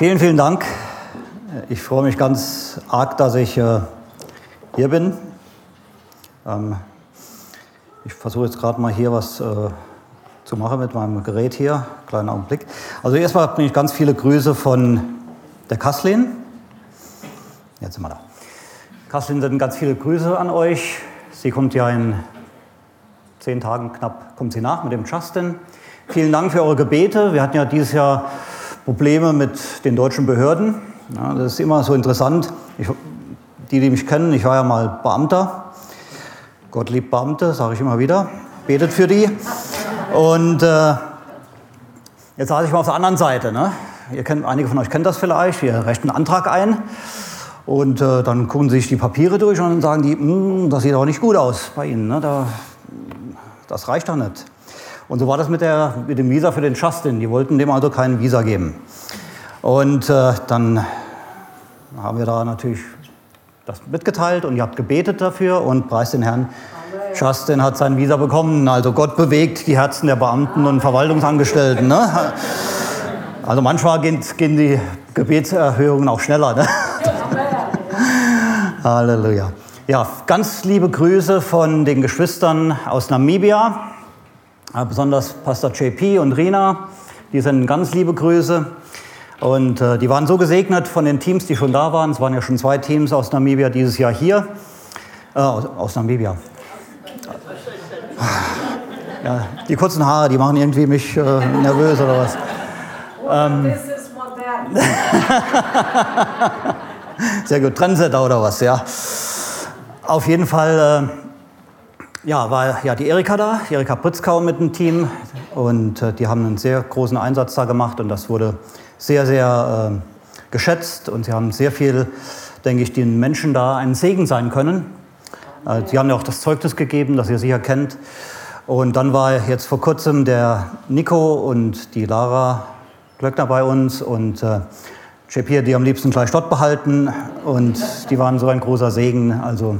vielen, vielen Dank. Ich freue mich ganz arg, dass ich äh, hier bin. Ähm, ich versuche jetzt gerade mal hier was äh, zu machen mit meinem Gerät hier. Kleinen Augenblick. Also erstmal bringe ich ganz viele Grüße von der Kaslin. Jetzt sind wir da. Kaslin sind ganz viele Grüße an euch. Sie kommt ja in zehn Tagen knapp, kommt sie nach mit dem Justin. Vielen Dank für eure Gebete. Wir hatten ja dieses Jahr Probleme mit den deutschen Behörden. Ja, das ist immer so interessant. Ich, die, die mich kennen, ich war ja mal Beamter. Gott liebt Beamte, sage ich immer wieder. Betet für die. Und äh, jetzt saß ich mal auf der anderen Seite. Ne? Ihr kennt, einige von euch kennen das vielleicht. Wir reichen einen Antrag ein. Und äh, dann gucken sie sich die Papiere durch und dann sagen die, hm, das sieht aber nicht gut aus bei Ihnen. Ne? Da, das reicht doch nicht. Und so war das mit, der, mit dem Visa für den Justin. Die wollten dem also kein Visa geben. Und äh, dann haben wir da natürlich das mitgeteilt und ihr habt gebetet dafür und preist den Herrn. Justin hat sein Visa bekommen. Also Gott bewegt die Herzen der Beamten und Verwaltungsangestellten. Ne? Also manchmal gehen, gehen die Gebetserhörungen auch schneller. Ne? Halleluja. Ja, ganz liebe Grüße von den Geschwistern aus Namibia. Äh, besonders Pastor JP und Rina, die sind ganz liebe Grüße. Und äh, die waren so gesegnet von den Teams, die schon da waren. Es waren ja schon zwei Teams aus Namibia dieses Jahr hier. Äh, aus, aus, Namibia. Ja, die kurzen Haare, die machen irgendwie mich äh, nervös oder was. Ähm, Sehr gut, Trendsetter oder was, ja. Auf jeden Fall äh, ja, war ja die Erika da, Erika Pritzkau mit dem Team und äh, die haben einen sehr großen Einsatz da gemacht und das wurde sehr, sehr äh, geschätzt und sie haben sehr viel, denke ich, den Menschen da ein Segen sein können. Äh, sie haben ja auch das Zeugnis gegeben, das ihr sicher kennt. Und dann war jetzt vor kurzem der Nico und die Lara Glöckner bei uns und äh, hat die am liebsten gleich dort behalten und die waren so ein großer Segen. Also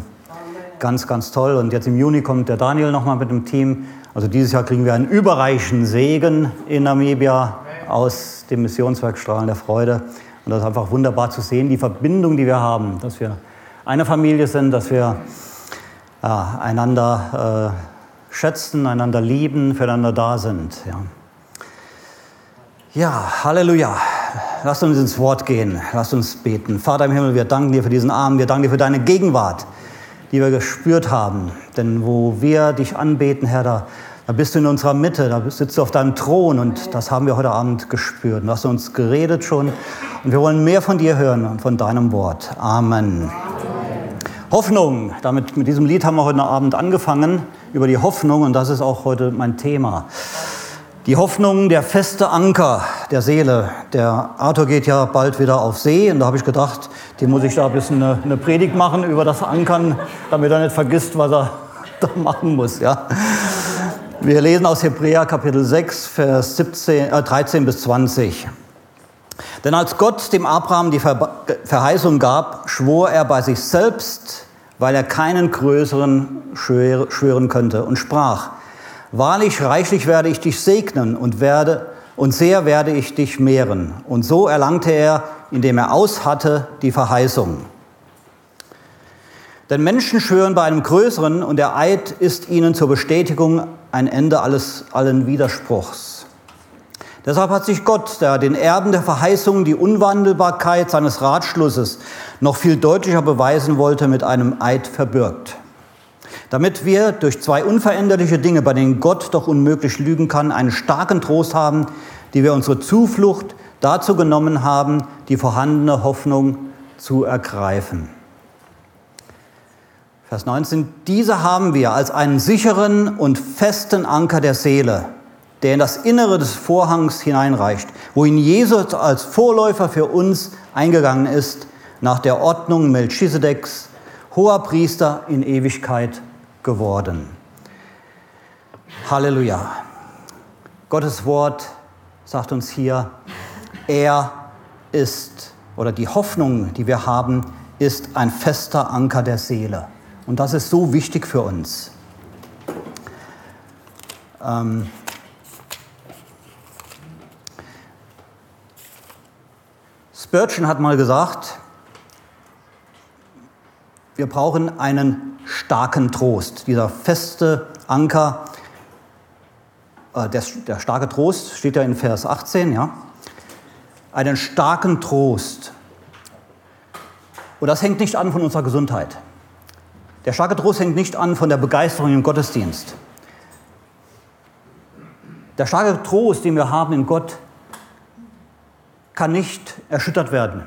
ganz, ganz toll. Und jetzt im Juni kommt der Daniel nochmal mit dem Team. Also dieses Jahr kriegen wir einen überreichen Segen in Namibia aus dem Missionswerk Strahlen der Freude. Und das ist einfach wunderbar zu sehen, die Verbindung, die wir haben, dass wir eine Familie sind, dass wir ja, einander äh, schätzen, einander lieben, füreinander da sind. Ja. ja, Halleluja. Lasst uns ins Wort gehen. Lasst uns beten. Vater im Himmel, wir danken dir für diesen Abend. Wir danken dir für deine Gegenwart die wir gespürt haben. Denn wo wir dich anbeten, Herr, da, da bist du in unserer Mitte, da sitzt du auf deinem Thron und das haben wir heute Abend gespürt. Du hast uns geredet schon und wir wollen mehr von dir hören und von deinem Wort. Amen. Amen. Hoffnung, damit mit diesem Lied haben wir heute Abend angefangen über die Hoffnung und das ist auch heute mein Thema. Die Hoffnung, der feste Anker der Seele. Der Arthur geht ja bald wieder auf See und da habe ich gedacht, dem muss ich da ein bisschen eine, eine, Predigt machen über das Ankern, damit er nicht vergisst, was er da machen muss. Ja. Wir lesen aus Hebräer Kapitel 6, Vers 17, äh, 13 bis 20. Denn als Gott dem Abraham die Ver Verheißung gab, schwor er bei sich selbst, weil er keinen größeren schwören könnte und sprach, Wahrlich, reichlich werde ich dich segnen und werde und sehr werde ich dich mehren. Und so erlangte er, indem er aushatte, die Verheißung. Denn Menschen schwören bei einem Größeren und der Eid ist ihnen zur Bestätigung ein Ende alles, allen Widerspruchs. Deshalb hat sich Gott, der den Erben der Verheißung die Unwandelbarkeit seines Ratschlusses noch viel deutlicher beweisen wollte, mit einem Eid verbürgt damit wir durch zwei unveränderliche Dinge, bei denen Gott doch unmöglich lügen kann, einen starken Trost haben, die wir unsere Zuflucht dazu genommen haben, die vorhandene Hoffnung zu ergreifen. Vers 19, diese haben wir als einen sicheren und festen Anker der Seele, der in das Innere des Vorhangs hineinreicht, wohin Jesus als Vorläufer für uns eingegangen ist, nach der Ordnung Melchisedeks, hoher Priester in Ewigkeit geworden. Halleluja. Gottes Wort sagt uns hier, er ist, oder die Hoffnung, die wir haben, ist ein fester Anker der Seele. Und das ist so wichtig für uns. Ähm Spurgeon hat mal gesagt, wir brauchen einen starken Trost. Dieser feste Anker, äh, der, der starke Trost steht ja in Vers 18, ja. Einen starken Trost. Und das hängt nicht an von unserer Gesundheit. Der starke Trost hängt nicht an von der Begeisterung im Gottesdienst. Der starke Trost, den wir haben in Gott, kann nicht erschüttert werden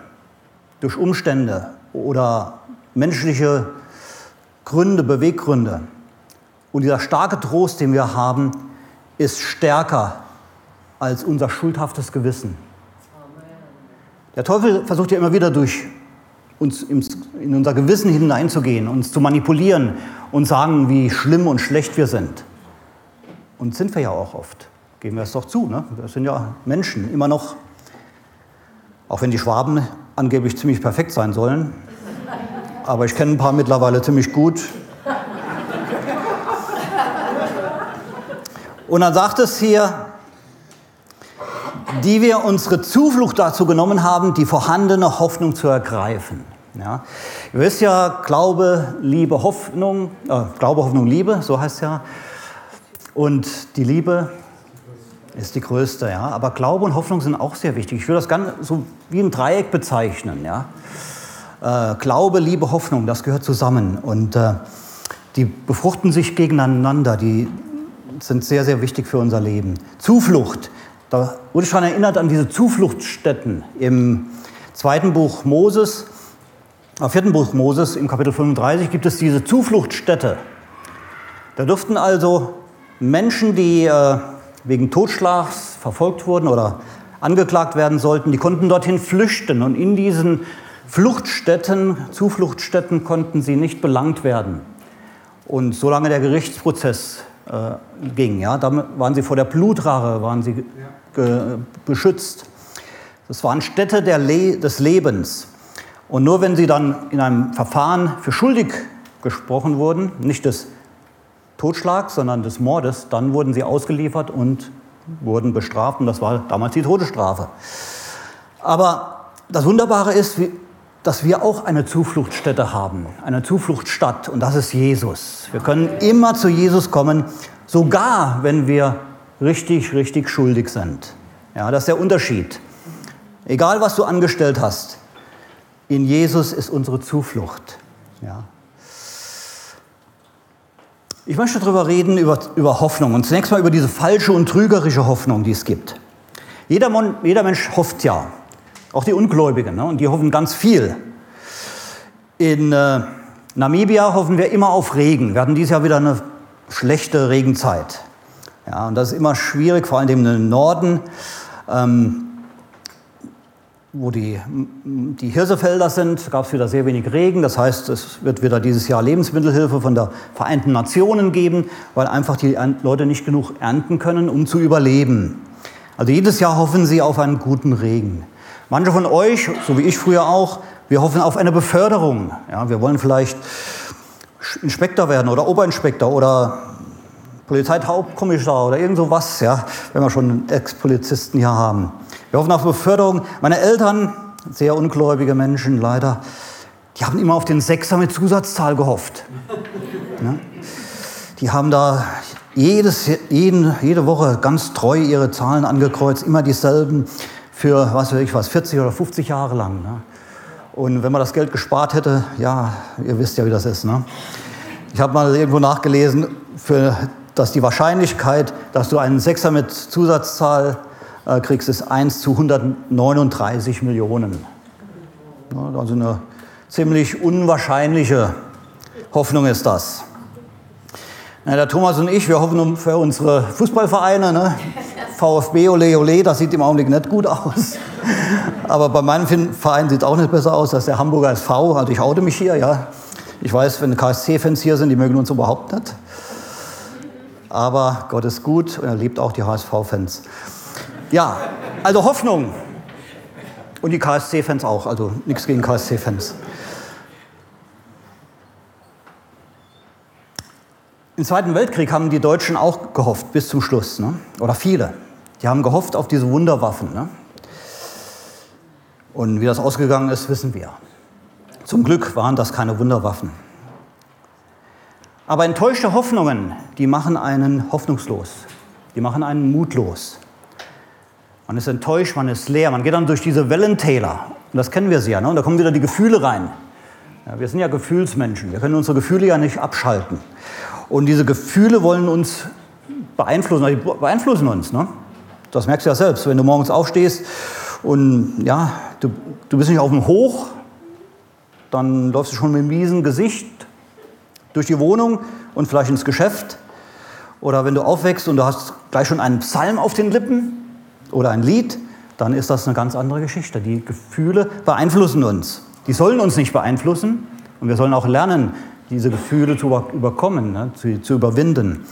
durch Umstände oder menschliche Gründe, Beweggründe. Und dieser starke Trost, den wir haben, ist stärker als unser schuldhaftes Gewissen. Der Teufel versucht ja immer wieder durch uns in unser Gewissen hineinzugehen, uns zu manipulieren und sagen, wie schlimm und schlecht wir sind. Und sind wir ja auch oft. Geben wir es doch zu. Ne? Wir sind ja Menschen, immer noch. Auch wenn die Schwaben angeblich ziemlich perfekt sein sollen. Aber ich kenne ein paar mittlerweile ziemlich gut. Und dann sagt es hier, die wir unsere Zuflucht dazu genommen haben, die vorhandene Hoffnung zu ergreifen. Ja. Ihr wisst ja, Glaube, Liebe, Hoffnung, äh, Glaube, Hoffnung, Liebe, so heißt es ja. Und die Liebe ist die größte, ja. Aber Glaube und Hoffnung sind auch sehr wichtig. Ich würde das ganz so wie ein Dreieck bezeichnen, ja. Äh, Glaube, Liebe, Hoffnung, das gehört zusammen. Und äh, die befruchten sich gegeneinander, die sind sehr, sehr wichtig für unser Leben. Zuflucht, da wurde ich schon erinnert an diese Zufluchtsstätten im zweiten Buch Moses. Im vierten Buch Moses, im Kapitel 35, gibt es diese Zufluchtsstätte. Da durften also Menschen, die äh, wegen Totschlags verfolgt wurden oder angeklagt werden sollten, die konnten dorthin flüchten. Und in diesen Fluchtstätten, Zufluchtsstätten konnten sie nicht belangt werden. Und solange der Gerichtsprozess äh, ging, ja, damit waren sie vor der Blutrache, waren sie beschützt. Das waren Städte Le des Lebens. Und nur wenn sie dann in einem Verfahren für schuldig gesprochen wurden, nicht des Totschlags, sondern des Mordes, dann wurden sie ausgeliefert und wurden bestraft. Und das war damals die Todesstrafe. Aber das Wunderbare ist, dass wir auch eine Zufluchtsstätte haben, eine Zufluchtsstadt. Und das ist Jesus. Wir können immer zu Jesus kommen, sogar wenn wir richtig, richtig schuldig sind. Ja, das ist der Unterschied. Egal, was du angestellt hast, in Jesus ist unsere Zuflucht. Ja. Ich möchte darüber reden, über, über Hoffnung. Und zunächst mal über diese falsche und trügerische Hoffnung, die es gibt. Jeder, jeder Mensch hofft ja, auch die Ungläubigen, ne? und die hoffen ganz viel. In äh, Namibia hoffen wir immer auf Regen. Wir hatten dieses Jahr wieder eine schlechte Regenzeit. Ja, und das ist immer schwierig, vor allem im Norden. Ähm, wo die, die Hirsefelder sind, gab es wieder sehr wenig Regen. Das heißt, es wird wieder dieses Jahr Lebensmittelhilfe von der Vereinten Nationen geben, weil einfach die Leute nicht genug ernten können, um zu überleben. Also jedes Jahr hoffen sie auf einen guten Regen. Manche von euch, so wie ich früher auch, wir hoffen auf eine Beförderung. Ja, wir wollen vielleicht Inspektor werden oder Oberinspektor oder Polizeihauptkommissar oder irgend sowas, ja, wenn wir schon Ex-Polizisten hier haben. Wir hoffen auf Beförderung. Meine Eltern, sehr ungläubige Menschen leider, die haben immer auf den Sechser mit Zusatzzahl gehofft. Ja? Die haben da jedes, jeden, jede Woche ganz treu ihre Zahlen angekreuzt, immer dieselben für, was weiß ich was, 40 oder 50 Jahre lang. Ne? Und wenn man das Geld gespart hätte, ja, ihr wisst ja, wie das ist. Ne? Ich habe mal irgendwo nachgelesen, für, dass die Wahrscheinlichkeit, dass du einen Sechser mit Zusatzzahl äh, kriegst, ist 1 zu 139 Millionen. Also eine ziemlich unwahrscheinliche Hoffnung ist das. Na, der Thomas und ich, wir hoffen für unsere Fußballvereine, ne? VfB, ole, ole, das sieht im Augenblick nicht gut aus. Aber bei meinem Verein sieht es auch nicht besser aus, das der Hamburger SV. Also ich haute mich hier, ja. Ich weiß, wenn KSC-Fans hier sind, die mögen uns überhaupt nicht. Aber Gott ist gut und er liebt auch die HSV-Fans. Ja, also Hoffnung. Und die KSC-Fans auch, also nichts gegen KSC-Fans. Im Zweiten Weltkrieg haben die Deutschen auch gehofft, bis zum Schluss, ne? oder viele. Die haben gehofft auf diese Wunderwaffen. Ne? Und wie das ausgegangen ist, wissen wir. Zum Glück waren das keine Wunderwaffen. Aber enttäuschte Hoffnungen, die machen einen hoffnungslos. Die machen einen mutlos. Man ist enttäuscht, man ist leer, man geht dann durch diese Wellentäler. Und das kennen wir sehr. Ne? Und da kommen wieder die Gefühle rein. Ja, wir sind ja Gefühlsmenschen. Wir können unsere Gefühle ja nicht abschalten. Und diese Gefühle wollen uns beeinflussen, die beeinflussen uns. Ne? Das merkst du ja selbst, wenn du morgens aufstehst und ja, du, du bist nicht auf dem Hoch, dann läufst du schon mit einem miesen Gesicht durch die Wohnung und vielleicht ins Geschäft. Oder wenn du aufwächst und du hast gleich schon einen Psalm auf den Lippen oder ein Lied, dann ist das eine ganz andere Geschichte. Die Gefühle beeinflussen uns. Die sollen uns nicht beeinflussen und wir sollen auch lernen, diese Gefühle zu überkommen, ne, zu, zu überwinden.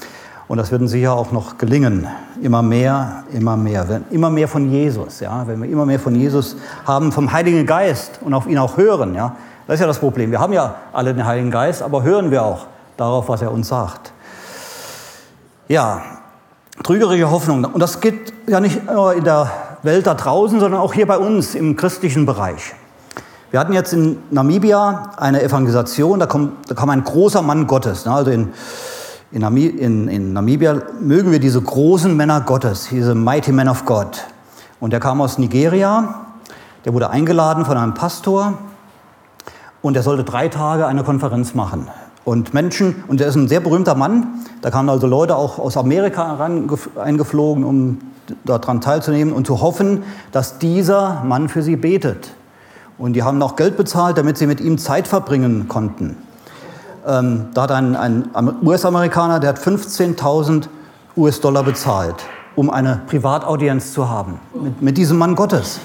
Und das wird uns sicher auch noch gelingen. Immer mehr, immer mehr. Immer mehr von Jesus. Ja? Wenn wir immer mehr von Jesus haben, vom Heiligen Geist und auf ihn auch hören. Ja? Das ist ja das Problem. Wir haben ja alle den Heiligen Geist, aber hören wir auch darauf, was er uns sagt. Ja, trügerische Hoffnung. Und das geht ja nicht nur in der Welt da draußen, sondern auch hier bei uns im christlichen Bereich. Wir hatten jetzt in Namibia eine Evangelisation, da, kommt, da kam ein großer Mann Gottes. Ne? Also in in, in, in Namibia mögen wir diese großen Männer Gottes, diese Mighty Men of God. Und der kam aus Nigeria, der wurde eingeladen von einem Pastor und er sollte drei Tage eine Konferenz machen. Und Menschen, und er ist ein sehr berühmter Mann, da kamen also Leute auch aus Amerika eingeflogen, um daran teilzunehmen und zu hoffen, dass dieser Mann für sie betet. Und die haben auch Geld bezahlt, damit sie mit ihm Zeit verbringen konnten. Ähm, da hat ein, ein US-Amerikaner, der hat 15.000 US-Dollar bezahlt, um eine Privataudienz zu haben mit, mit diesem Mann Gottes.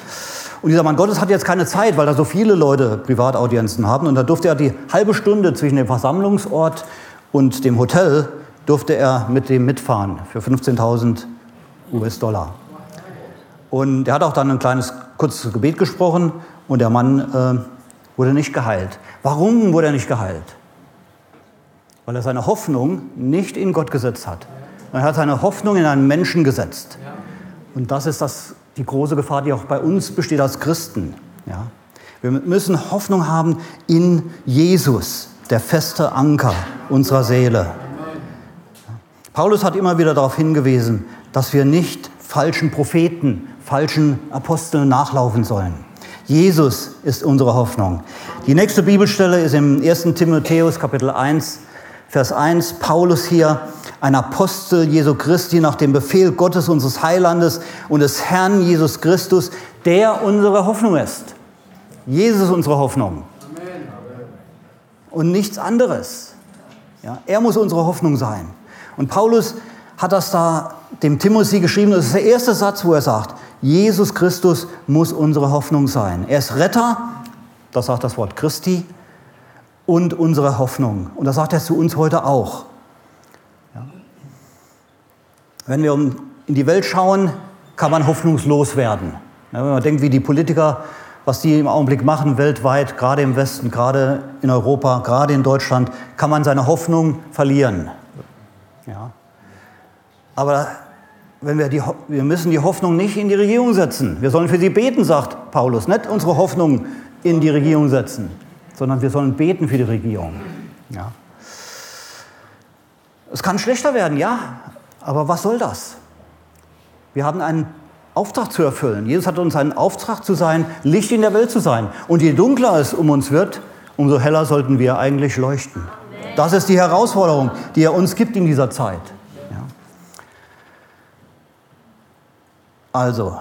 Und dieser Mann Gottes hat jetzt keine Zeit, weil da so viele Leute Privataudienzen haben. Und da durfte er die halbe Stunde zwischen dem Versammlungsort und dem Hotel, durfte er mit dem mitfahren für 15.000 US-Dollar. Und er hat auch dann ein kleines, kurzes Gebet gesprochen und der Mann äh, wurde nicht geheilt. Warum wurde er nicht geheilt? weil er seine Hoffnung nicht in Gott gesetzt hat. Er hat seine Hoffnung in einen Menschen gesetzt. Und das ist das, die große Gefahr, die auch bei uns besteht als Christen. Ja? Wir müssen Hoffnung haben in Jesus, der feste Anker unserer Seele. Paulus hat immer wieder darauf hingewiesen, dass wir nicht falschen Propheten, falschen Aposteln nachlaufen sollen. Jesus ist unsere Hoffnung. Die nächste Bibelstelle ist im 1. Timotheus Kapitel 1, Vers 1, Paulus hier, ein Apostel Jesu Christi nach dem Befehl Gottes, unseres Heilandes und des Herrn Jesus Christus, der unsere Hoffnung ist. Jesus ist unsere Hoffnung. Und nichts anderes. Ja, er muss unsere Hoffnung sein. Und Paulus hat das da dem Timotheus geschrieben. Das ist der erste Satz, wo er sagt, Jesus Christus muss unsere Hoffnung sein. Er ist Retter, das sagt das Wort Christi, und unsere Hoffnung. Und das sagt er zu uns heute auch. Ja. Wenn wir in die Welt schauen, kann man hoffnungslos werden. Ja, wenn man denkt, wie die Politiker, was die im Augenblick machen, weltweit, gerade im Westen, gerade in Europa, gerade in Deutschland, kann man seine Hoffnung verlieren. Ja. Aber wenn wir, die, wir müssen die Hoffnung nicht in die Regierung setzen. Wir sollen für sie beten, sagt Paulus, nicht unsere Hoffnung in die Regierung setzen sondern wir sollen beten für die Regierung. Ja. Es kann schlechter werden, ja, aber was soll das? Wir haben einen Auftrag zu erfüllen. Jesus hat uns einen Auftrag zu sein, Licht in der Welt zu sein. Und je dunkler es um uns wird, umso heller sollten wir eigentlich leuchten. Das ist die Herausforderung, die er uns gibt in dieser Zeit. Ja. Also,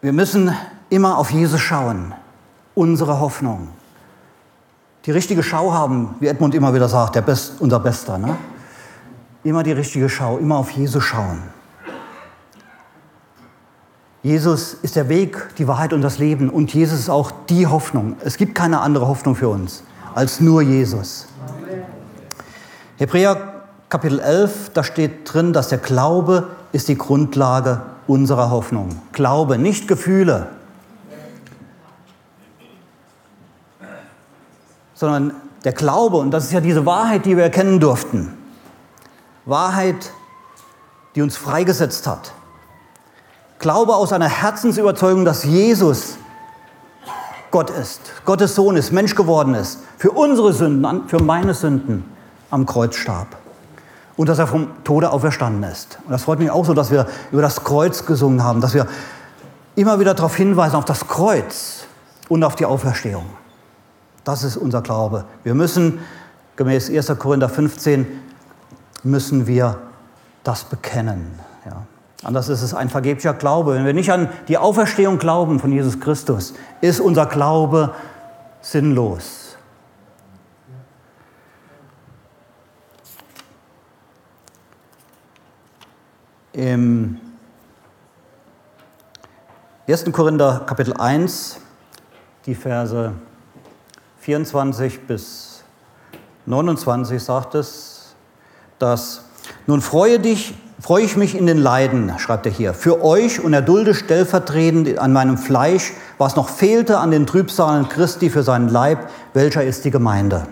wir müssen immer auf Jesus schauen, unsere Hoffnung die richtige Schau haben, wie Edmund immer wieder sagt, der Best, unser Bester. Ne? Immer die richtige Schau, immer auf Jesus schauen. Jesus ist der Weg, die Wahrheit und das Leben und Jesus ist auch die Hoffnung. Es gibt keine andere Hoffnung für uns als nur Jesus. Hebräer Kapitel 11, da steht drin, dass der Glaube ist die Grundlage unserer Hoffnung. Glaube, nicht Gefühle. sondern der Glaube, und das ist ja diese Wahrheit, die wir erkennen durften. Wahrheit, die uns freigesetzt hat. Glaube aus einer Herzensüberzeugung, dass Jesus Gott ist, Gottes Sohn ist, Mensch geworden ist, für unsere Sünden, für meine Sünden am Kreuz starb und dass er vom Tode auferstanden ist. Und das freut mich auch so, dass wir über das Kreuz gesungen haben, dass wir immer wieder darauf hinweisen, auf das Kreuz und auf die Auferstehung. Das ist unser Glaube. Wir müssen, gemäß 1. Korinther 15, müssen wir das bekennen. Ja. Anders ist es ein vergeblicher Glaube. Wenn wir nicht an die Auferstehung glauben von Jesus Christus, ist unser Glaube sinnlos. Im 1. Korinther Kapitel 1, die Verse 24 bis 29 sagt es, dass nun freue dich, freue ich mich in den Leiden, schreibt er hier, für euch und erdulde stellvertretend an meinem Fleisch, was noch fehlte an den Trübsalen Christi für seinen Leib, welcher ist die Gemeinde,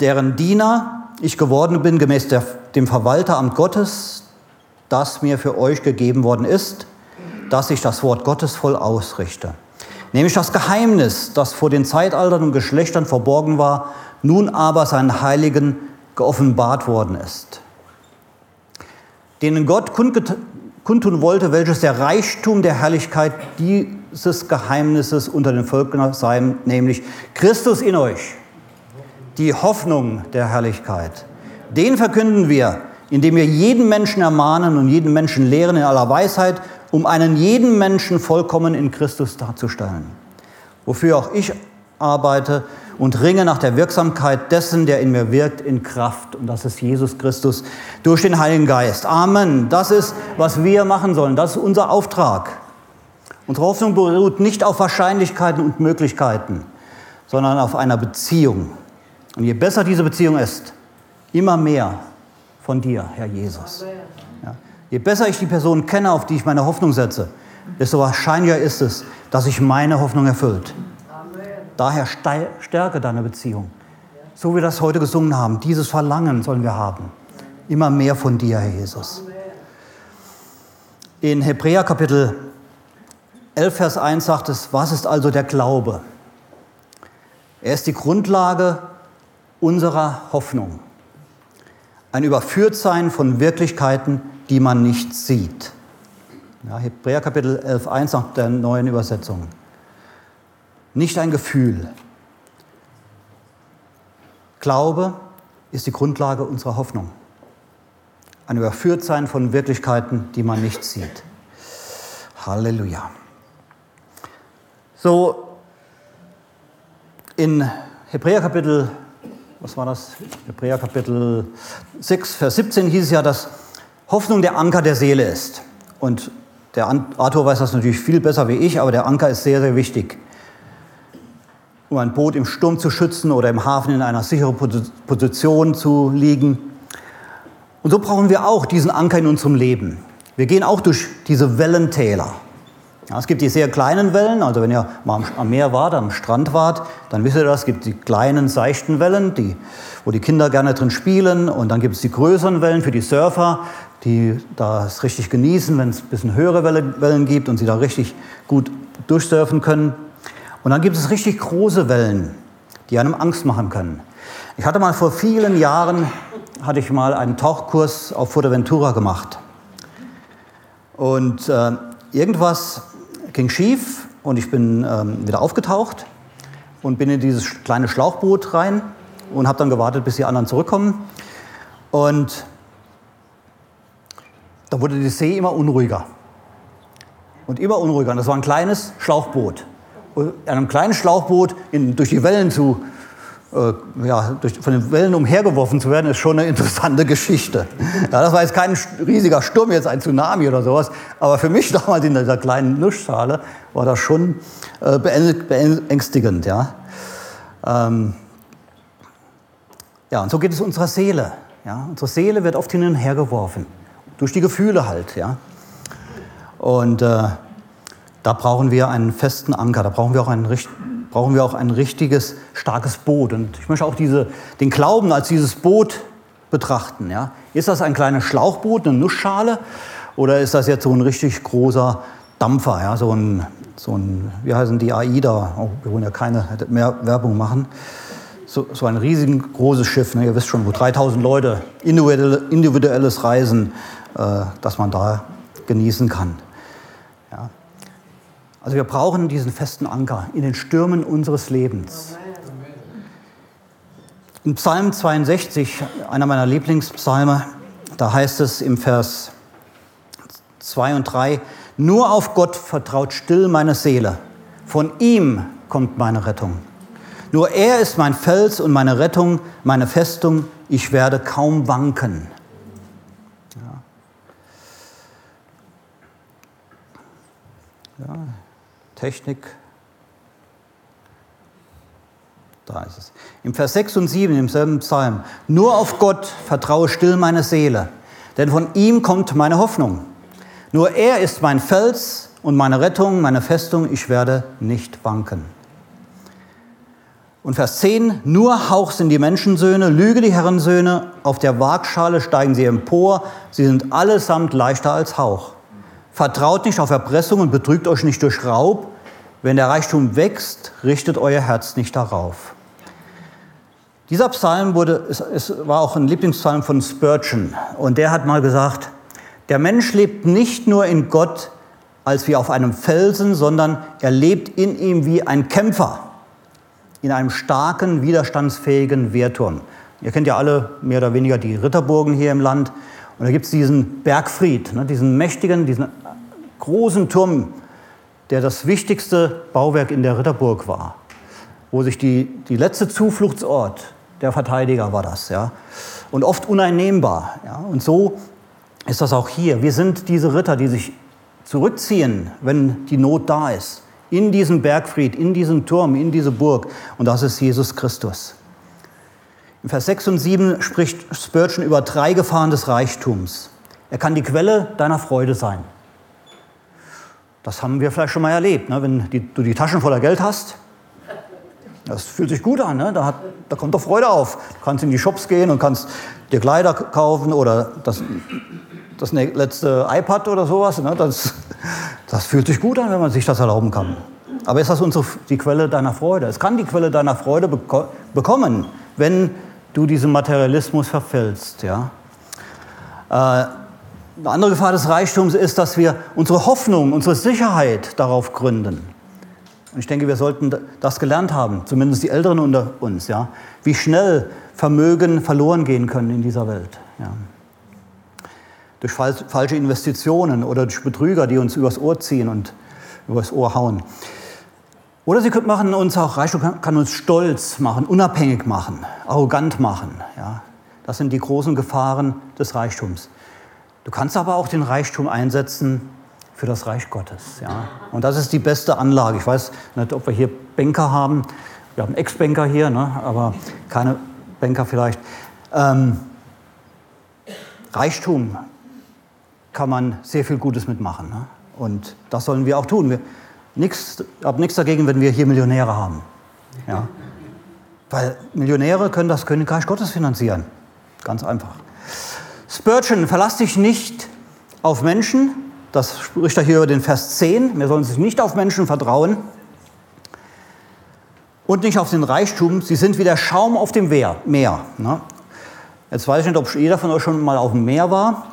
deren Diener ich geworden bin gemäß der, dem Verwalteramt Gottes, das mir für euch gegeben worden ist, dass ich das Wort Gottes voll ausrichte. Nämlich das Geheimnis, das vor den Zeitaltern und Geschlechtern verborgen war, nun aber seinen Heiligen geoffenbart worden ist. Denen Gott kundtun wollte, welches der Reichtum der Herrlichkeit dieses Geheimnisses unter den Völkern sei, nämlich Christus in euch, die Hoffnung der Herrlichkeit. Den verkünden wir, indem wir jeden Menschen ermahnen und jeden Menschen lehren in aller Weisheit um einen jeden Menschen vollkommen in Christus darzustellen. Wofür auch ich arbeite und ringe nach der Wirksamkeit dessen, der in mir wirkt, in Kraft. Und das ist Jesus Christus durch den Heiligen Geist. Amen. Das ist, was wir machen sollen. Das ist unser Auftrag. Unsere Hoffnung beruht nicht auf Wahrscheinlichkeiten und Möglichkeiten, sondern auf einer Beziehung. Und je besser diese Beziehung ist, immer mehr von dir, Herr Jesus. Ja. Je besser ich die Person kenne, auf die ich meine Hoffnung setze, desto wahrscheinlicher ist es, dass sich meine Hoffnung erfüllt. Daher stärke deine Beziehung. So wie wir das heute gesungen haben, dieses Verlangen sollen wir haben. Immer mehr von dir, Herr Jesus. In Hebräer Kapitel 11, Vers 1 sagt es, was ist also der Glaube? Er ist die Grundlage unserer Hoffnung. Ein Überführtsein von Wirklichkeiten, die man nicht sieht. Ja, Hebräer Kapitel 11.1 nach der neuen Übersetzung. Nicht ein Gefühl. Glaube ist die Grundlage unserer Hoffnung. Ein Überführtsein von Wirklichkeiten, die man nicht sieht. Halleluja. So, in Hebräer Kapitel, was war das? Hebräer Kapitel 6, Vers 17 hieß es ja, dass Hoffnung der Anker der Seele ist. Und der Arthur weiß das natürlich viel besser wie ich, aber der Anker ist sehr, sehr wichtig. Um ein Boot im Sturm zu schützen oder im Hafen in einer sicheren Position zu liegen. Und so brauchen wir auch diesen Anker in unserem Leben. Wir gehen auch durch diese Wellentäler. Ja, es gibt die sehr kleinen Wellen, also wenn ihr mal am Meer wart, am Strand wart, dann wisst ihr das, es gibt die kleinen, seichten Wellen, die, wo die Kinder gerne drin spielen. Und dann gibt es die größeren Wellen für die Surfer, die das richtig genießen, wenn es ein bisschen höhere Wellen gibt und sie da richtig gut durchsurfen können. Und dann gibt es richtig große Wellen, die einem Angst machen können. Ich hatte mal vor vielen Jahren, hatte ich mal einen Tauchkurs auf Fuerteventura gemacht. Und äh, irgendwas ging schief und ich bin ähm, wieder aufgetaucht und bin in dieses kleine Schlauchboot rein und habe dann gewartet, bis die anderen zurückkommen. Und da wurde die See immer unruhiger. Und immer unruhiger. Und das war ein kleines Schlauchboot. Und an einem kleinen Schlauchboot in, durch die Wellen zu, äh, ja, durch, von den Wellen umhergeworfen zu werden, ist schon eine interessante Geschichte. Ja, das war jetzt kein riesiger Sturm, jetzt ein Tsunami oder sowas. Aber für mich damals in dieser kleinen Nussschale war das schon äh, beängstigend. Ja. Ähm, ja, und so geht es unserer Seele. Ja. Unsere Seele wird oft hin und her geworfen durch die Gefühle halt. Ja? Und äh, da brauchen wir einen festen Anker, da brauchen wir auch ein, brauchen wir auch ein richtiges, starkes Boot. Und ich möchte auch diese, den Glauben als dieses Boot betrachten. Ja? Ist das ein kleines Schlauchboot, eine Nussschale, oder ist das jetzt so ein richtig großer Dampfer, ja? so ein so ein, wie heißen die, AIDA, oh, wir wollen ja keine mehr Werbung machen, so, so ein riesig großes Schiff, ne, ihr wisst schon, wo 3000 Leute, individuelle, individuelles Reisen, äh, dass man da genießen kann. Also wir brauchen diesen festen Anker in den Stürmen unseres Lebens. In Psalm 62, einer meiner Lieblingspsalme, da heißt es im Vers 2 und 3, nur auf Gott vertraut still meine Seele, von ihm kommt meine Rettung. Nur er ist mein Fels und meine Rettung, meine Festung, ich werde kaum wanken. Ja. ja. Technik. Da ist es. Im Vers 6 und 7 im selben Psalm. Nur auf Gott vertraue still meine Seele, denn von ihm kommt meine Hoffnung. Nur er ist mein Fels und meine Rettung, meine Festung, ich werde nicht wanken. Und Vers 10, nur Hauch sind die Menschensöhne, Lüge die Herrensöhne, auf der Waagschale steigen sie empor, sie sind allesamt leichter als Hauch. Vertraut nicht auf Erpressung und betrügt euch nicht durch Raub, wenn der Reichtum wächst, richtet euer Herz nicht darauf. Dieser Psalm wurde, es, es war auch ein Lieblingspsalm von Spurgeon und der hat mal gesagt, der Mensch lebt nicht nur in Gott als wie auf einem Felsen, sondern er lebt in ihm wie ein Kämpfer in einem starken, widerstandsfähigen Wehrturm. Ihr kennt ja alle mehr oder weniger die Ritterburgen hier im Land. Und da gibt es diesen Bergfried, ne, diesen mächtigen, diesen großen Turm, der das wichtigste Bauwerk in der Ritterburg war, wo sich die, die letzte Zufluchtsort der Verteidiger war das. Ja. Und oft uneinnehmbar. Ja. Und so ist das auch hier. Wir sind diese Ritter, die sich zurückziehen, wenn die Not da ist in diesem Bergfried, in diesem Turm, in diese Burg. Und das ist Jesus Christus. Im Vers 6 und 7 spricht Spurgeon über drei Gefahren des Reichtums. Er kann die Quelle deiner Freude sein. Das haben wir vielleicht schon mal erlebt, ne? wenn die, du die Taschen voller Geld hast. Das fühlt sich gut an, ne? da, hat, da kommt doch Freude auf. Du kannst in die Shops gehen und kannst dir Kleider kaufen oder das, das letzte iPad oder sowas. Ne? Das, das fühlt sich gut an, wenn man sich das erlauben kann. Aber ist das unsere, die Quelle deiner Freude? Es kann die Quelle deiner Freude beko bekommen, wenn du diesem Materialismus verfällst. Ja? Äh, eine andere Gefahr des Reichtums ist, dass wir unsere Hoffnung, unsere Sicherheit darauf gründen. Und ich denke, wir sollten das gelernt haben, zumindest die Älteren unter uns, ja? wie schnell Vermögen verloren gehen können in dieser Welt. Ja? durch falsche Investitionen oder durch Betrüger, die uns übers Ohr ziehen und übers Ohr hauen. Oder sie machen uns auch, Reichtum kann uns stolz machen, unabhängig machen, arrogant machen. Ja. Das sind die großen Gefahren des Reichtums. Du kannst aber auch den Reichtum einsetzen für das Reich Gottes. Ja. Und das ist die beste Anlage. Ich weiß nicht, ob wir hier Banker haben. Wir haben Ex-Banker hier, ne, aber keine Banker vielleicht. Ähm, Reichtum kann man sehr viel Gutes mitmachen. Ne? Und das sollen wir auch tun. Ich habe nichts dagegen, wenn wir hier Millionäre haben. Ja? Weil Millionäre können das Königreich Gottes finanzieren. Ganz einfach. Spurgeon, verlass dich nicht auf Menschen. Das spricht er hier über den Vers 10. Wir sollen sich nicht auf Menschen vertrauen. Und nicht auf den Reichtum. Sie sind wie der Schaum auf dem Meer. Ne? Jetzt weiß ich nicht, ob jeder von euch schon mal auf dem Meer war.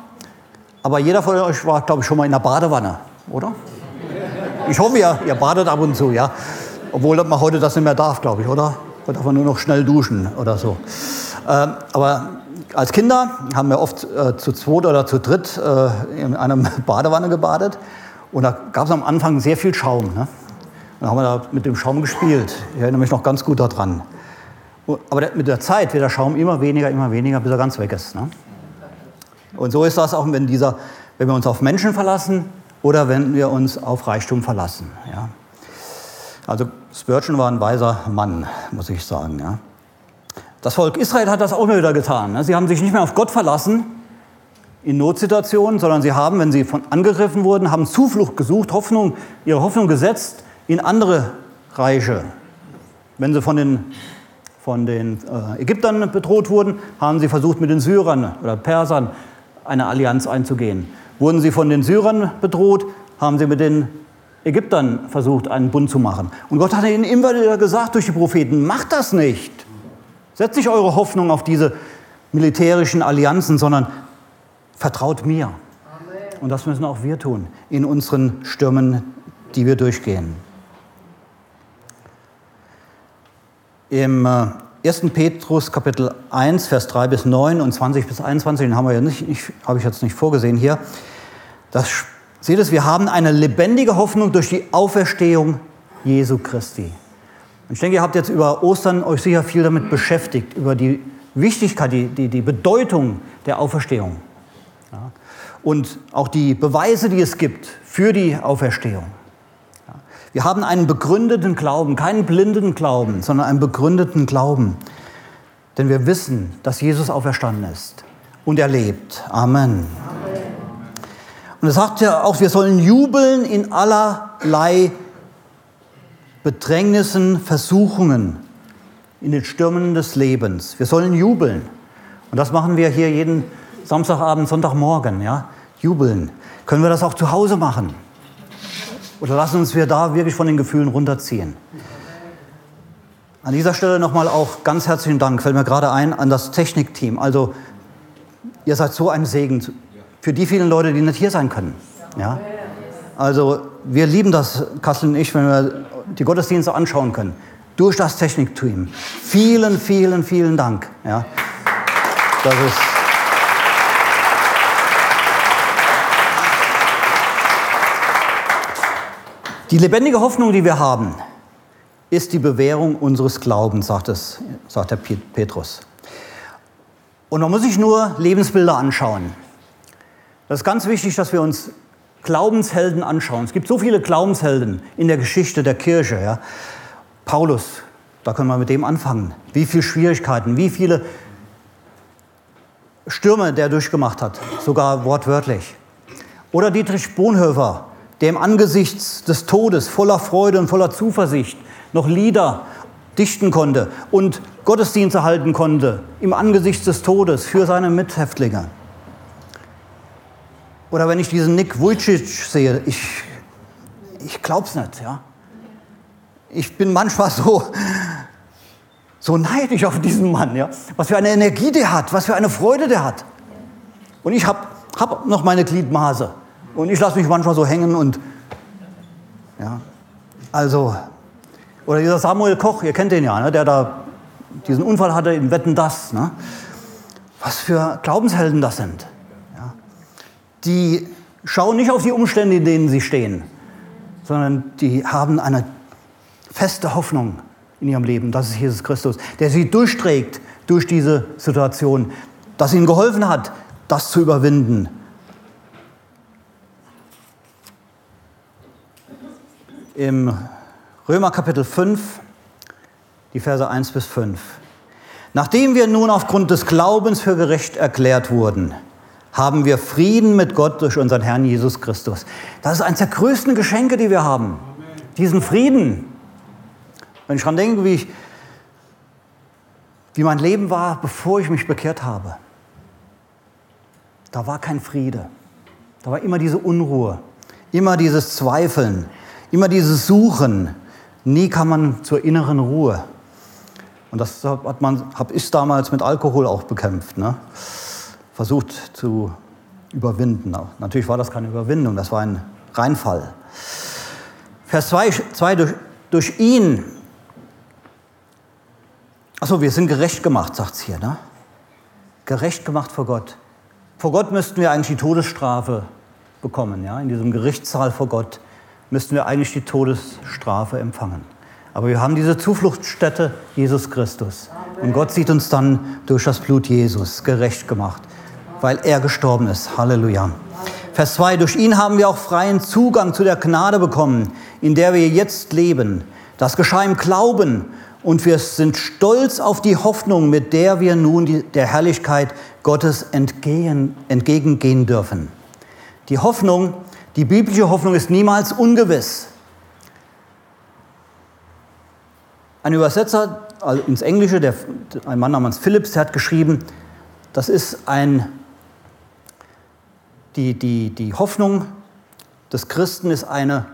Aber jeder von euch war, glaube ich, schon mal in der Badewanne, oder? Ich hoffe, ihr, ihr badet ab und zu, ja. Obwohl man heute das nicht mehr darf, glaube ich, oder? Da darf man nur noch schnell duschen oder so. Ähm, aber als Kinder haben wir oft äh, zu zweit oder zu dritt äh, in einer Badewanne gebadet. Und da gab es am Anfang sehr viel Schaum. Ne? Dann haben wir da mit dem Schaum gespielt. Ich erinnere mich noch ganz gut daran. Aber mit der Zeit wird der Schaum immer weniger, immer weniger, bis er ganz weg ist. Ne? Und so ist das auch, wenn, dieser, wenn wir uns auf Menschen verlassen oder wenn wir uns auf Reichtum verlassen. Ja. Also Spurgeon war ein weiser Mann, muss ich sagen. Ja. Das Volk Israel hat das auch wieder getan. Ne. Sie haben sich nicht mehr auf Gott verlassen in Notsituationen, sondern sie haben, wenn sie von angegriffen wurden, haben Zuflucht gesucht, Hoffnung, ihre Hoffnung gesetzt in andere Reiche. Wenn sie von den, von den äh, Ägyptern bedroht wurden, haben sie versucht, mit den Syrern oder Persern eine Allianz einzugehen. Wurden sie von den Syrern bedroht, haben sie mit den Ägyptern versucht, einen Bund zu machen. Und Gott hat ihnen immer wieder gesagt durch die Propheten, macht das nicht. Setzt nicht eure Hoffnung auf diese militärischen Allianzen, sondern vertraut mir. Amen. Und das müssen auch wir tun in unseren Stürmen, die wir durchgehen. Im 1. Äh, Petrus Kapitel 1, Vers 3 bis 9 und 20 bis 21, den haben wir ja nicht, nicht habe ich jetzt nicht vorgesehen hier. Das, seht es, wir haben eine lebendige Hoffnung durch die Auferstehung Jesu Christi. Und ich denke, ihr habt jetzt über Ostern euch sicher viel damit beschäftigt, über die Wichtigkeit, die, die, die Bedeutung der Auferstehung. Ja. Und auch die Beweise, die es gibt für die Auferstehung. Ja. Wir haben einen begründeten Glauben, keinen blindenden Glauben, sondern einen begründeten Glauben. Denn wir wissen, dass Jesus auferstanden ist und er lebt. Amen. Amen. Und er sagt ja auch, wir sollen jubeln in allerlei Bedrängnissen, Versuchungen, in den Stürmen des Lebens. Wir sollen jubeln. Und das machen wir hier jeden Samstagabend, Sonntagmorgen, ja? Jubeln. Können wir das auch zu Hause machen? Oder lassen uns wir da wirklich von den Gefühlen runterziehen? An dieser Stelle nochmal auch ganz herzlichen Dank, fällt mir gerade ein, an das Technikteam. Also, ihr seid so ein Segen für die vielen Leute, die nicht hier sein können. Ja? Also, wir lieben das, Kassel und ich, wenn wir die Gottesdienste anschauen können, durch das Technikteam. Vielen, vielen, vielen Dank. Ja, das ist die lebendige Hoffnung, die wir haben, ist die Bewährung unseres Glaubens, sagt, es, sagt der Petrus. Und man muss sich nur Lebensbilder anschauen. Das ist ganz wichtig, dass wir uns Glaubenshelden anschauen. Es gibt so viele Glaubenshelden in der Geschichte der Kirche. Ja. Paulus, da können wir mit dem anfangen. Wie viele Schwierigkeiten, wie viele Stürme der durchgemacht hat, sogar wortwörtlich. Oder Dietrich Bonhoeffer, der im Angesicht des Todes voller Freude und voller Zuversicht noch Lieder dichten konnte und Gottesdienste halten konnte im Angesicht des Todes für seine Mithäftlinge. Oder wenn ich diesen Nick Vujicic sehe, ich, ich glaub's nicht, ja. Ich bin manchmal so, so neidisch auf diesen Mann, ja. Was für eine Energie der hat, was für eine Freude der hat. Und ich habe hab noch meine Gliedmaße. Und ich lasse mich manchmal so hängen und, ja. Also, oder dieser Samuel Koch, ihr kennt den ja, ne, der da diesen Unfall hatte im Wetten das. Ne? Was für Glaubenshelden das sind die schauen nicht auf die Umstände, in denen sie stehen, sondern die haben eine feste Hoffnung in ihrem Leben. Das ist Jesus Christus, der sie durchträgt durch diese Situation, das ihnen geholfen hat, das zu überwinden. Im Römer Kapitel 5, die Verse 1 bis 5. Nachdem wir nun aufgrund des Glaubens für gerecht erklärt wurden, haben wir Frieden mit Gott durch unseren Herrn Jesus Christus. Das ist eines der größten Geschenke, die wir haben. Diesen Frieden. Wenn ich daran denke, wie, ich, wie mein Leben war, bevor ich mich bekehrt habe, da war kein Friede. Da war immer diese Unruhe, immer dieses Zweifeln, immer dieses Suchen. Nie kam man zur inneren Ruhe. Und das hat man, habe ich damals mit Alkohol auch bekämpft. Ne? Versucht zu überwinden. Natürlich war das keine Überwindung, das war ein Reinfall. Vers 2, durch, durch ihn, achso, wir sind gerecht gemacht, sagt es hier, ne? Gerecht gemacht vor Gott. Vor Gott müssten wir eigentlich die Todesstrafe bekommen, ja? In diesem Gerichtssaal vor Gott müssten wir eigentlich die Todesstrafe empfangen. Aber wir haben diese Zufluchtsstätte Jesus Christus. Und Gott sieht uns dann durch das Blut Jesus gerecht gemacht weil er gestorben ist. Halleluja. Vers 2, durch ihn haben wir auch freien Zugang zu der Gnade bekommen, in der wir jetzt leben. Das geschah im Glauben und wir sind stolz auf die Hoffnung, mit der wir nun die, der Herrlichkeit Gottes entgehen, entgegengehen dürfen. Die Hoffnung, die biblische Hoffnung ist niemals ungewiss. Ein Übersetzer also ins Englische, der, ein Mann namens Phillips, der hat geschrieben, das ist ein die, die, die Hoffnung des Christen ist eine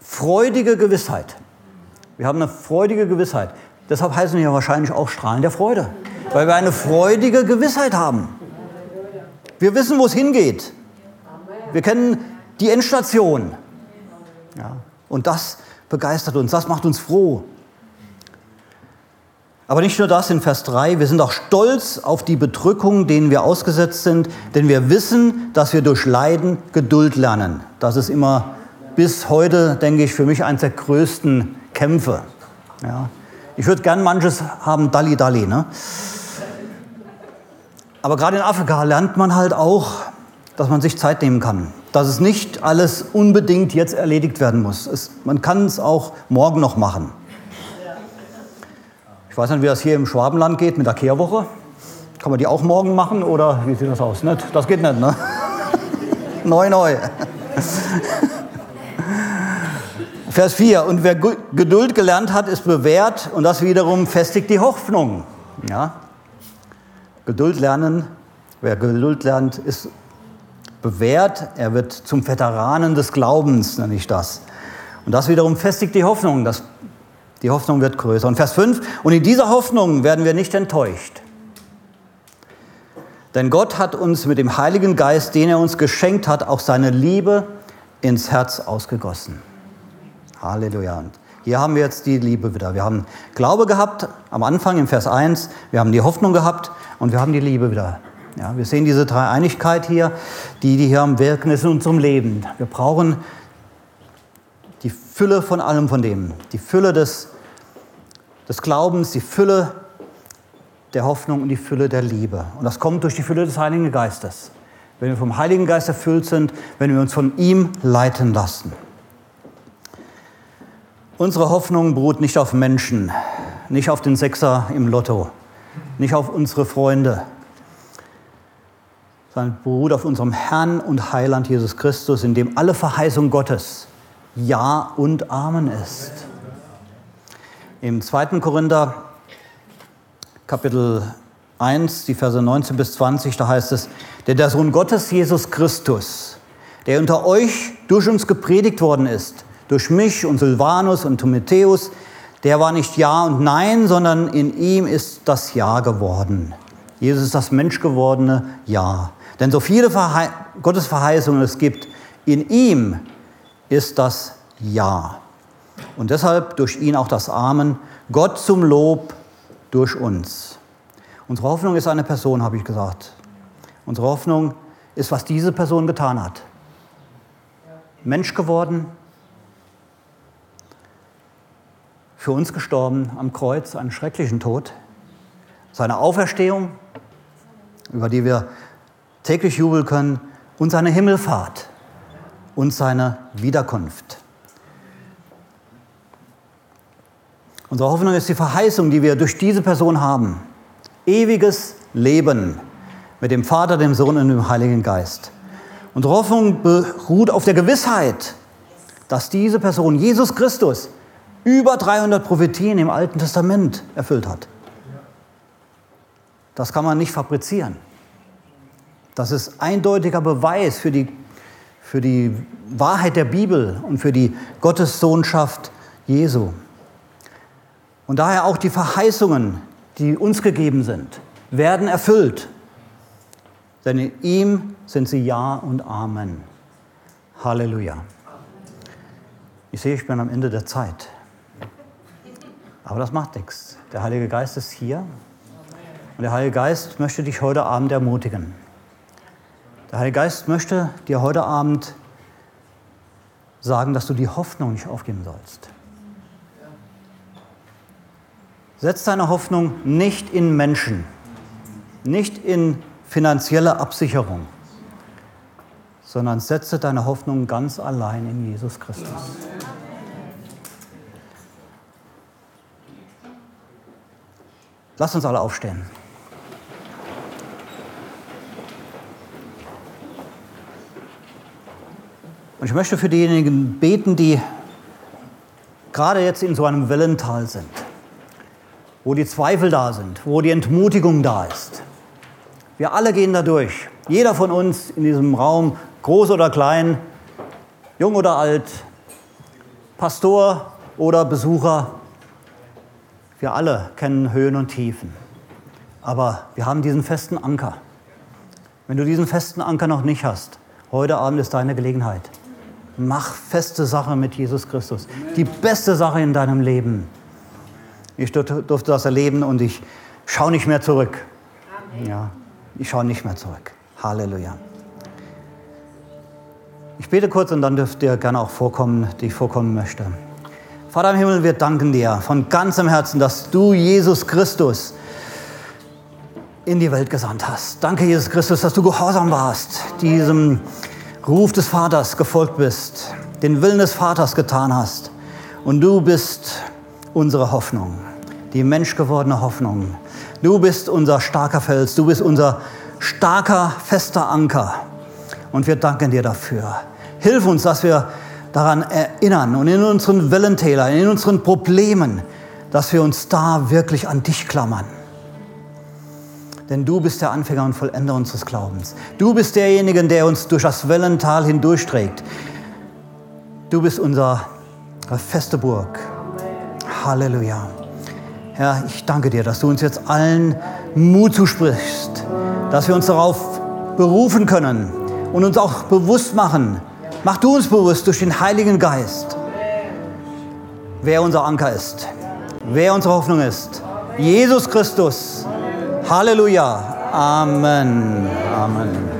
freudige Gewissheit. Wir haben eine freudige Gewissheit. Deshalb heißen wir wahrscheinlich auch Strahlen der Freude, weil wir eine freudige Gewissheit haben. Wir wissen, wo es hingeht. Wir kennen die Endstation. Ja, und das begeistert uns, das macht uns froh. Aber nicht nur das in Vers 3, wir sind auch stolz auf die Bedrückung, denen wir ausgesetzt sind, denn wir wissen, dass wir durch Leiden Geduld lernen. Das ist immer bis heute, denke ich, für mich eines der größten Kämpfe. Ja. Ich würde gern manches haben, Dalli Dalli. Ne? Aber gerade in Afrika lernt man halt auch, dass man sich Zeit nehmen kann. Dass es nicht alles unbedingt jetzt erledigt werden muss. Es, man kann es auch morgen noch machen. Ich weiß nicht, wie das hier im Schwabenland geht mit der Kehrwoche. Kann man die auch morgen machen oder wie sieht das aus? Nicht? Das geht nicht, ne? neu, neu. Vers 4. Und wer Geduld gelernt hat, ist bewährt und das wiederum festigt die Hoffnung. Ja? Geduld lernen, wer Geduld lernt, ist bewährt. Er wird zum Veteranen des Glaubens, nenne ich das. Und das wiederum festigt die Hoffnung. Das die Hoffnung wird größer. Und Vers 5, und in dieser Hoffnung werden wir nicht enttäuscht. Denn Gott hat uns mit dem Heiligen Geist, den er uns geschenkt hat, auch seine Liebe ins Herz ausgegossen. Halleluja. Und hier haben wir jetzt die Liebe wieder. Wir haben Glaube gehabt am Anfang im Vers 1, wir haben die Hoffnung gehabt und wir haben die Liebe wieder. Ja, wir sehen diese Dreieinigkeit hier, die, die hier am Wirken ist in unserem Leben. Wir brauchen die Fülle von allem von dem, die Fülle des, des Glaubens, die Fülle der Hoffnung und die Fülle der Liebe. Und das kommt durch die Fülle des Heiligen Geistes. Wenn wir vom Heiligen Geist erfüllt sind, wenn wir uns von ihm leiten lassen. Unsere Hoffnung beruht nicht auf Menschen, nicht auf den Sechser im Lotto, nicht auf unsere Freunde, sondern beruht auf unserem Herrn und Heiland Jesus Christus, in dem alle Verheißung Gottes ja und Amen ist. Im 2. Korinther Kapitel 1, die Verse 19 bis 20, da heißt es, denn der Sohn Gottes, Jesus Christus, der unter euch durch uns gepredigt worden ist, durch mich und Silvanus und Timotheus, der war nicht Ja und Nein, sondern in ihm ist das Ja geworden. Jesus ist das menschgewordene Ja. Denn so viele Verhe Gottes Verheißungen es gibt, in ihm ist das Ja. Und deshalb durch ihn auch das Amen. Gott zum Lob durch uns. Unsere Hoffnung ist eine Person, habe ich gesagt. Unsere Hoffnung ist, was diese Person getan hat. Mensch geworden, für uns gestorben am Kreuz, einen schrecklichen Tod. Seine Auferstehung, über die wir täglich jubeln können, und seine Himmelfahrt und seine Wiederkunft. Unsere Hoffnung ist die Verheißung, die wir durch diese Person haben. Ewiges Leben mit dem Vater, dem Sohn und dem Heiligen Geist. Unsere Hoffnung beruht auf der Gewissheit, dass diese Person, Jesus Christus, über 300 Prophetien im Alten Testament erfüllt hat. Das kann man nicht fabrizieren. Das ist eindeutiger Beweis für die für die Wahrheit der Bibel und für die Gottessohnschaft Jesu. Und daher auch die Verheißungen, die uns gegeben sind, werden erfüllt. Denn in ihm sind sie Ja und Amen. Halleluja. Ich sehe, ich bin am Ende der Zeit. Aber das macht nichts. Der Heilige Geist ist hier. Und der Heilige Geist möchte dich heute Abend ermutigen. Der Heilige Geist möchte dir heute Abend sagen, dass du die Hoffnung nicht aufgeben sollst. Setz deine Hoffnung nicht in Menschen, nicht in finanzielle Absicherung, sondern setze deine Hoffnung ganz allein in Jesus Christus. Lass uns alle aufstehen. Und ich möchte für diejenigen beten, die gerade jetzt in so einem Wellental sind, wo die Zweifel da sind, wo die Entmutigung da ist. Wir alle gehen da durch. Jeder von uns in diesem Raum, groß oder klein, jung oder alt, Pastor oder Besucher, wir alle kennen Höhen und Tiefen. Aber wir haben diesen festen Anker. Wenn du diesen festen Anker noch nicht hast, heute Abend ist deine Gelegenheit. Mach feste Sache mit Jesus Christus. Die beste Sache in deinem Leben. Ich durfte das erleben und ich schaue nicht mehr zurück. Ja, ich schaue nicht mehr zurück. Halleluja. Ich bete kurz und dann dürft ihr gerne auch vorkommen, die ich vorkommen möchte. Vater im Himmel, wir danken dir von ganzem Herzen, dass du Jesus Christus in die Welt gesandt hast. Danke, Jesus Christus, dass du gehorsam warst, diesem Ruf des Vaters gefolgt bist, den Willen des Vaters getan hast. Und du bist unsere Hoffnung, die menschgewordene Hoffnung. Du bist unser starker Fels, du bist unser starker, fester Anker. Und wir danken dir dafür. Hilf uns, dass wir daran erinnern und in unseren Wellentälern, in unseren Problemen, dass wir uns da wirklich an dich klammern denn du bist der Anfänger und Vollender unseres Glaubens. Du bist derjenige, der uns durch das Wellental hindurchträgt. Du bist unsere feste Burg. Halleluja. Herr, ich danke dir, dass du uns jetzt allen Mut zusprichst, dass wir uns darauf berufen können und uns auch bewusst machen. Mach du uns bewusst durch den Heiligen Geist, wer unser Anker ist, wer unsere Hoffnung ist. Jesus Christus. Halleluja. Amen. Amen.